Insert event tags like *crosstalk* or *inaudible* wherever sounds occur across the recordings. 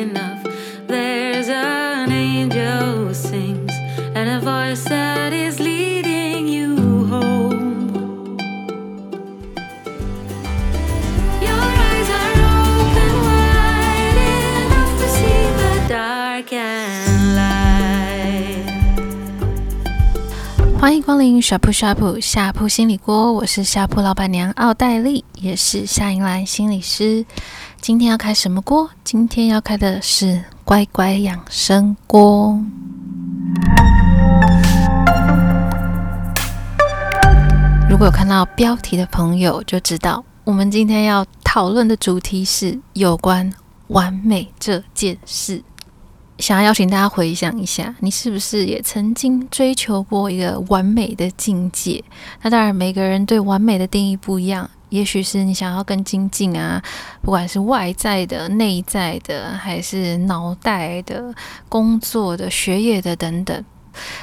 in the 欢迎光临呷哺呷哺呷哺心理锅，我是呷哺老板娘奥黛丽，也是夏银兰心理师。今天要开什么锅？今天要开的是乖乖养生锅。如果有看到标题的朋友就知道，我们今天要讨论的主题是有关完美这件事。想要邀请大家回想一下，你是不是也曾经追求过一个完美的境界？那当然，每个人对完美的定义不一样。也许是你想要更精进啊，不管是外在的、内在的，还是脑袋的、工作的、学业的等等，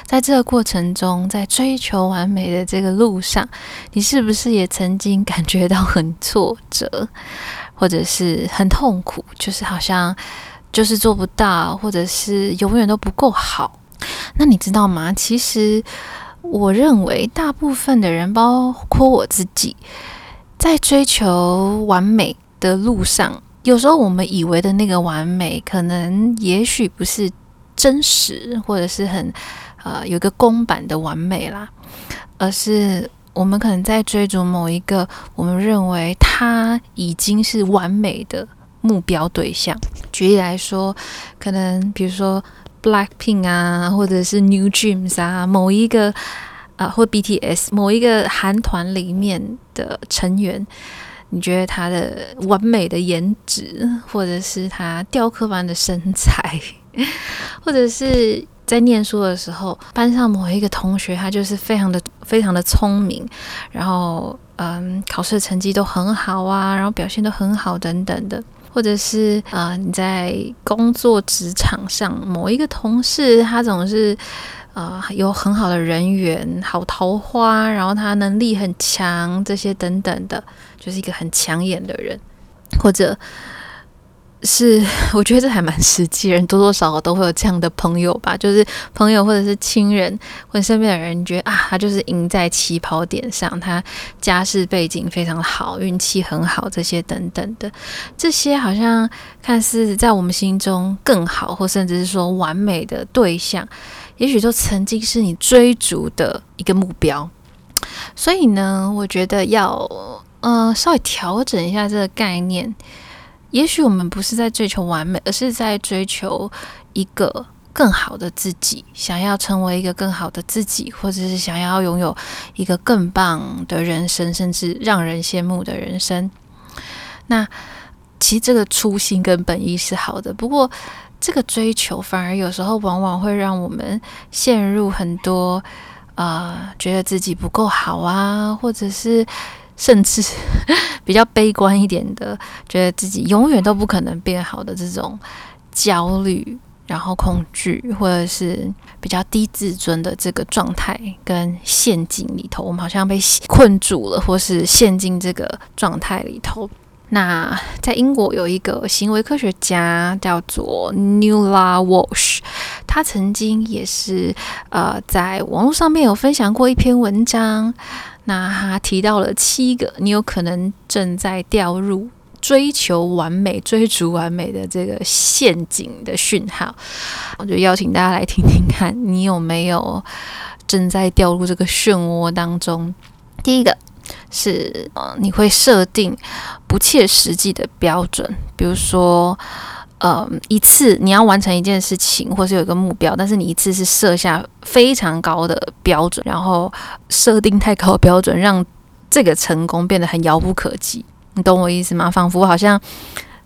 在这个过程中，在追求完美的这个路上，你是不是也曾经感觉到很挫折，或者是很痛苦？就是好像就是做不到，或者是永远都不够好。那你知道吗？其实我认为大部分的人，包括我自己。在追求完美的路上，有时候我们以为的那个完美，可能也许不是真实，或者是很呃有个公版的完美啦，而是我们可能在追逐某一个我们认为它已经是完美的目标对象。举例来说，可能比如说 Blackpink 啊，或者是 New Jeans 啊，某一个。啊，或 BTS 某一个韩团里面的成员，你觉得他的完美的颜值，或者是他雕刻般的身材，*laughs* 或者是在念书的时候，班上某一个同学，他就是非常的非常的聪明，然后嗯，考试成绩都很好啊，然后表现都很好等等的，或者是啊，你在工作职场上某一个同事，他总是。啊、有很好的人缘，好桃花，然后他能力很强，这些等等的，就是一个很抢眼的人，或者是 *laughs* 我觉得这还蛮实际，人多多少少都会有这样的朋友吧，就是朋友或者是亲人或者身边的人，觉得啊，他就是赢在起跑点上，他家世背景非常好，运气很好，这些等等的，这些好像看似在我们心中更好，或甚至是说完美的对象。也许都曾经是你追逐的一个目标，所以呢，我觉得要呃稍微调整一下这个概念。也许我们不是在追求完美，而是在追求一个更好的自己，想要成为一个更好的自己，或者是想要拥有一个更棒的人生，甚至让人羡慕的人生。那其实这个初心跟本意是好的，不过。这个追求反而有时候往往会让我们陷入很多啊、觉得自己不够好啊，或者是甚至 *laughs* 比较悲观一点的，觉得自己永远都不可能变好的这种焦虑，然后恐惧，或者是比较低自尊的这个状态跟陷阱里头，我们好像被困住了，或是陷进这个状态里头。那在英国有一个行为科学家叫做 Nuala Walsh，他曾经也是呃在网络上面有分享过一篇文章。那他提到了七个你有可能正在掉入追求完美、追逐完美的这个陷阱的讯号。我就邀请大家来听听看，你有没有正在掉入这个漩涡当中？第一个。是，你会设定不切实际的标准，比如说，呃，一次你要完成一件事情，或是有一个目标，但是你一次是设下非常高的标准，然后设定太高标准，让这个成功变得很遥不可及。你懂我意思吗？仿佛好像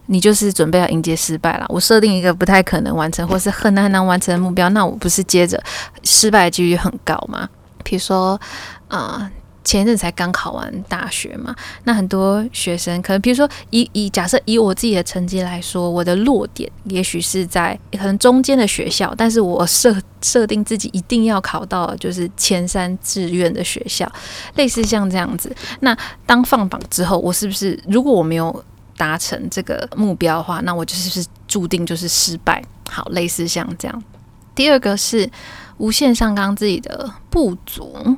你就是准备要迎接失败了。我设定一个不太可能完成，或是很难很难完成的目标，那我不是接着失败的几率很高吗？比如说，啊、前一阵才刚考完大学嘛，那很多学生可能，比如说以以假设以我自己的成绩来说，我的落点也许是在可能中间的学校，但是我设设定自己一定要考到就是前三志愿的学校，类似像这样子。那当放榜之后，我是不是如果我没有达成这个目标的话，那我就是不是注定就是失败。好，类似像这样。第二个是无限上纲自己的不足，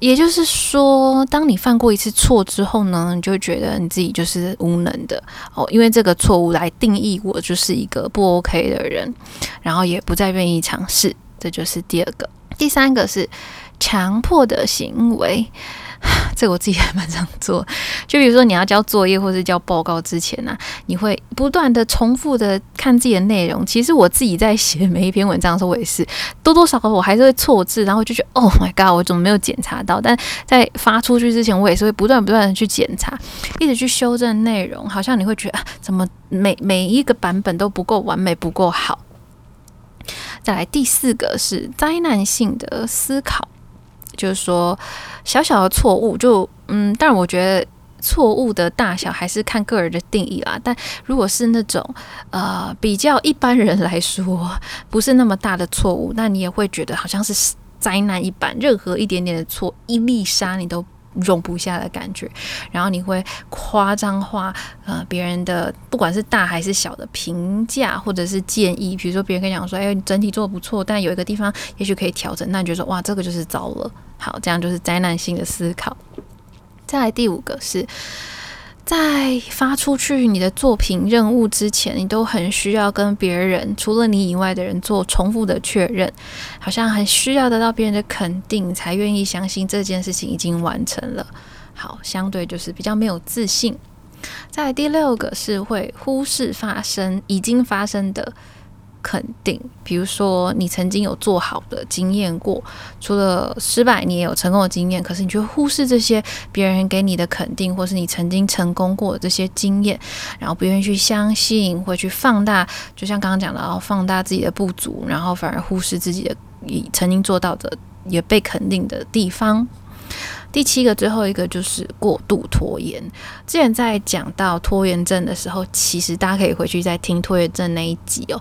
也就是说，当你犯过一次错之后呢，你就会觉得你自己就是无能的哦，因为这个错误来定义我就是一个不 OK 的人，然后也不再愿意尝试。这就是第二个。第三个是强迫的行为。*sighs* 这个我自己还蛮常做，就比如说你要交作业或是交报告之前呢、你会不断的重复的看自己的内容。其实我自己在写每一篇文章的时候，我也是多多少少我还是会错字，然后就觉得 Oh my God，我怎么没有检查到？但在发出去之前，我也是会不断不断的去检查，一直去修正内容。好像你会觉得啊，怎么每每一个版本都不够完美，不够好。再来第四个是灾难性的思考。就是说，小小的错误就嗯，但我觉得错误的大小还是看个人的定义啦。但如果是那种呃比较一般人来说，不是那么大的错误，那你也会觉得好像是灾难一般，任何一点点的错，一粒沙你都。容不下的感觉，然后你会夸张化呃别人的不管是大还是小的评价或者是建议，比如说别人跟你讲说，哎，你整体做的不错，但有一个地方也许可以调整，那你就说哇，这个就是糟了。好，这样就是灾难性的思考。再来第五个是。在发出去你的作品任务之前，你都很需要跟别人，除了你以外的人做重复的确认，好像很需要得到别人的肯定，才愿意相信这件事情已经完成了。好，相对就是比较没有自信。在第六个是会忽视发生已经发生的。肯定，比如说你曾经有做好的经验过，除了失败，你也有成功的经验。可是你却忽视这些别人给你的肯定，或是你曾经成功过的这些经验，然后不愿意去相信，会去放大，就像刚刚讲的，哦，放大自己的不足，然后反而忽视自己的已曾经做到的也被肯定的地方。第七个，最后一个就是过度拖延。之前在讲到拖延症的时候，其实大家可以回去再听拖延症那一集哦，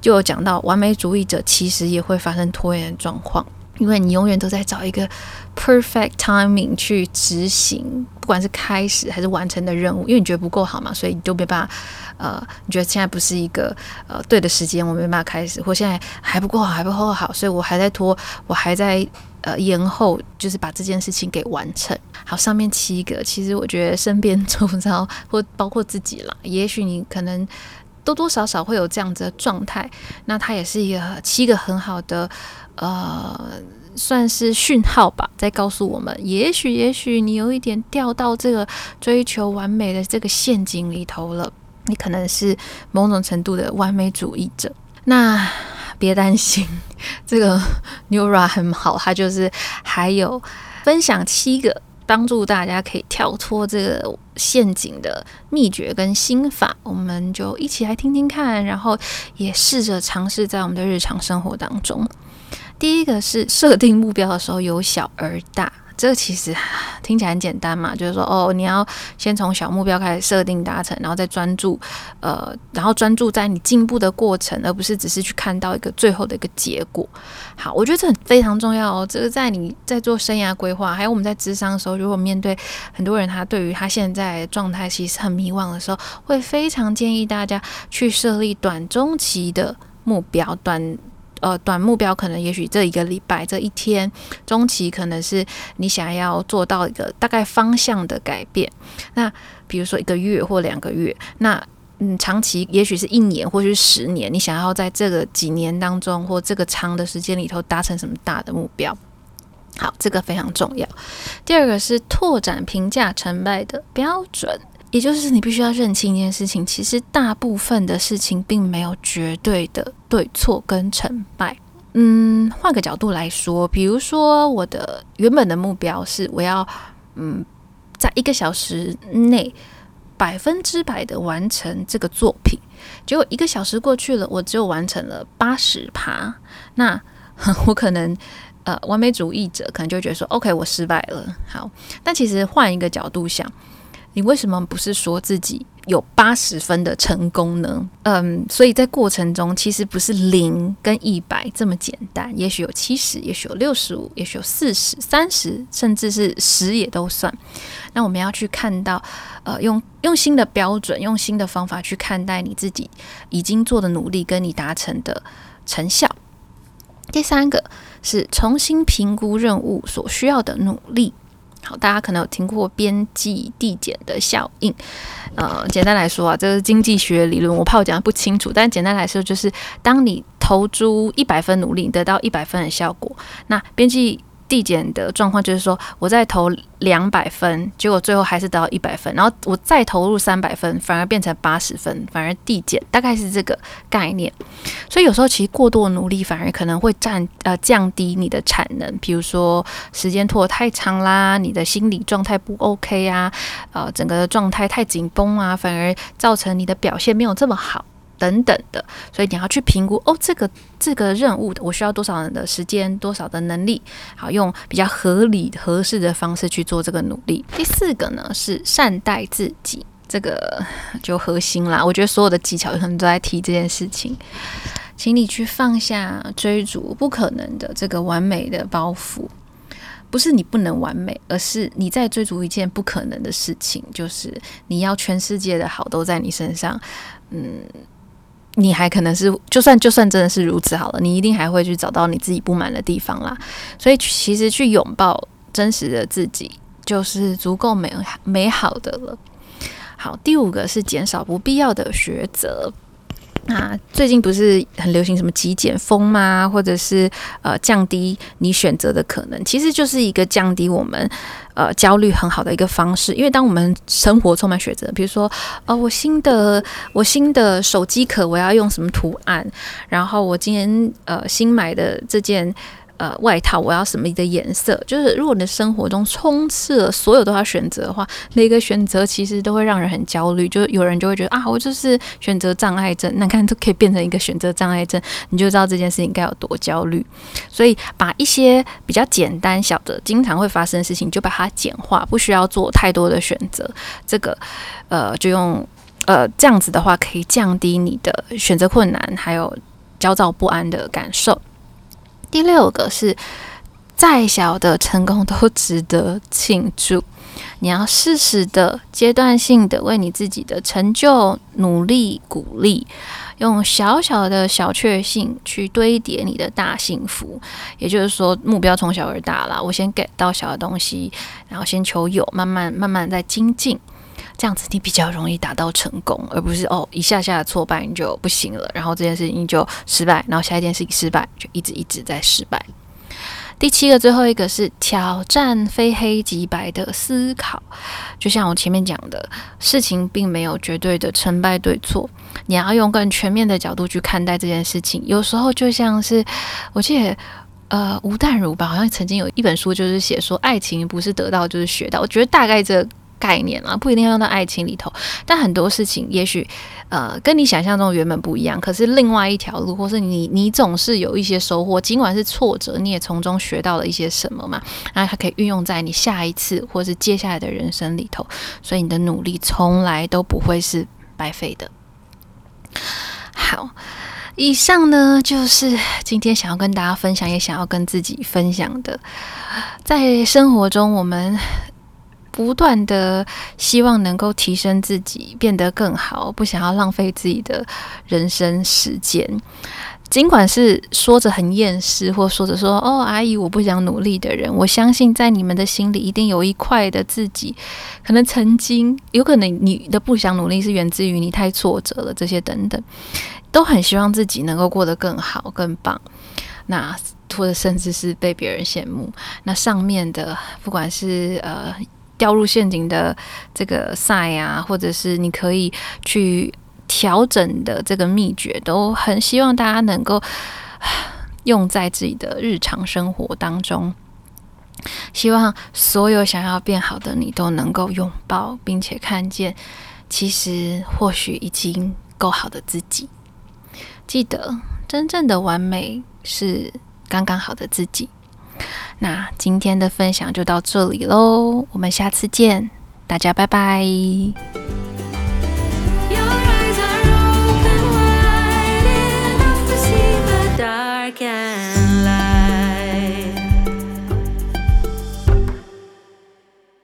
就有讲到完美主义者其实也会发生拖延的状况，因为你永远都在找一个 perfect timing 去执行，不管是开始还是完成的任务，因为你觉得不够好嘛，所以你就没办法。呃，你觉得现在不是一个呃对的时间，我没办法开始，或现在还不够好，还不够好，所以我还在拖，我还在。呃，延后就是把这件事情给完成。好，上面七个，其实我觉得身边 *laughs* 周遭或包括自己啦，也许你可能多多少少会有这样子的状态。那它也是一个七个很好的呃，算是讯号吧，在告诉我们，也许也许你有一点掉到这个追求完美的这个陷阱里头了。你可能是某种程度的完美主义者。那。别担心，*laughs* 这个 Neura 很好，它就是还有分享七个帮助大家可以跳脱这个陷阱的秘诀跟心法，我们就一起来听听看，然后也试着尝试在我们的日常生活当中。第一个是设定目标的时候由小而大。这个其实听起来很简单嘛，就是说哦，你要先从小目标开始设定达成，然后再专注，呃，然后专注在你进步的过程，而不是只是去看到一个最后的一个结果。好，我觉得这很非常重要哦。这个在你在做生涯规划，还有我们在咨商的时候，如果面对很多人，他对于他现在状态其实很迷惘的时候，会非常建议大家去设立短中期的目标，短。呃，短目标可能也许这一个礼拜、这一天，中期可能是你想要做到一个大概方向的改变。那比如说一个月或两个月，那嗯，长期也许是一年或是十年，你想要在这个几年当中或这个长的时间里头达成什么大的目标？好，这个非常重要。第二个是拓展评价成败的标准。也就是你必须要认清一件事情，其实大部分的事情并没有绝对的对错跟成败。嗯，换个角度来说，比如说我的原本的目标是我要嗯，在一个小时内百分之百的完成这个作品，结果一个小时过去了，我只有完成了八十趴，那 *laughs* 我可能呃完美主义者可能就觉得说，OK，我失败了。好，但其实换一个角度想。你为什么不是说自己有八十分的成功呢？嗯，所以在过程中其实不是零跟一百这么简单，也许有七十，也许有六十五，也许有四十、三十，甚至是十也都算。那我们要去看到，呃，用用新的标准，用新的方法去看待你自己已经做的努力跟你达成的成效。第三个是重新评估任务所需要的努力。好，大家可能有听过边际递减的效应，呃，简单来说啊，这是经济学理论，我怕我讲的不清楚，但简单来说就是，当你投注一百分努力，得到一百分的效果，那边际。递减的状况就是说，我再投两百分，结果最后还是得到一百分，然后我再投入三百分，反而变成八十分，反而递减，大概是这个概念。所以有时候其实过多的努力反而可能会占呃降低你的产能，比如说时间拖得太长啦，你的心理状态不 OK 啊，呃，整个的状态太紧绷啊，反而造成你的表现没有这么好。等等的，所以你要去评估哦，这个这个任务我需要多少人的时间，多少的能力，好，用比较合理合适的方式去做这个努力。第四个呢是善待自己，这个 *laughs* 就核心啦。我觉得所有的技巧可能都在提这件事情，请你去放下追逐不可能的这个完美的包袱，不是你不能完美，而是你在追逐一件不可能的事情，就是你要全世界的好都在你身上，嗯。你还可能是，就算就算真的是如此好了，你一定还会去找到你自己不满的地方啦。所以其实去拥抱真实的自己，就是足够美美好的了。好，第五个是减少不必要的抉择。那最近不是很流行什么极简风吗？或者是呃降低你选择的可能，其实就是一个降低我们呃焦虑很好的一个方式。因为当我们生活充满选择，比如说呃我新的我新的手机壳我要用什么图案，然后我今天呃新买的这件。呃，外套我要什么的颜色？就是如果你的生活中充斥了所有都要选择的话，每个选择其实都会让人很焦虑。就有人就会觉得啊，我就是选择障碍症。那看都可以变成一个选择障碍症，你就知道这件事情该有多焦虑。所以把一些比较简单小的、经常会发生的事情，就把它简化，不需要做太多的选择。这个呃，就用呃这样子的话，可以降低你的选择困难，还有焦躁不安的感受。第六个是，再小的成功都值得庆祝。你要适时的、阶段性的为你自己的成就努力鼓励，用小小的小确幸去堆叠你的大幸福。也就是说，目标从小而大啦。我先 get 到小的东西，然后先求有，慢慢慢慢再精进。这样子你比较容易达到成功，而不是哦一下下的挫败你就不行了，然后这件事情就失败，然后下一件事情失败，就一直一直在失败。第七个最后一个是挑战非黑即白的思考，就像我前面讲的，事情并没有绝对的成败对错，你要用更全面的角度去看待这件事情。有时候就像是我记得呃吴淡如吧，好像曾经有一本书就是写说，爱情不是得到就是学到，我觉得大概这。概念啊，不一定要用到爱情里头，但很多事情也许呃跟你想象中原本不一样，可是另外一条路，或是你你总是有一些收获，尽管是挫折，你也从中学到了一些什么嘛，然后它可以运用在你下一次或是接下来的人生里头，所以你的努力从来都不会是白费的。好，以上呢就是今天想要跟大家分享，也想要跟自己分享的，在生活中我们。不断的希望能够提升自己，变得更好，不想要浪费自己的人生时间。尽管是说着很厌世，或说着说“哦，阿姨，我不想努力”的人，我相信在你们的心里一定有一块的自己，可能曾经有可能你的不想努力是源自于你太挫折了，这些等等，*laughs* 都很希望自己能够过得更好、更棒。那或者甚至是被别人羡慕。那上面的不管是呃。掉入陷阱的这个赛啊，或者是你可以去调整的这个秘诀，都很希望大家能够用在自己的日常生活当中。希望所有想要变好的你都能够拥抱，并且看见，其实或许已经够好的自己。记得，真正的完美是刚刚好的自己。那今天的分享就到这里喽，我们下次见，大家拜拜。Yeah.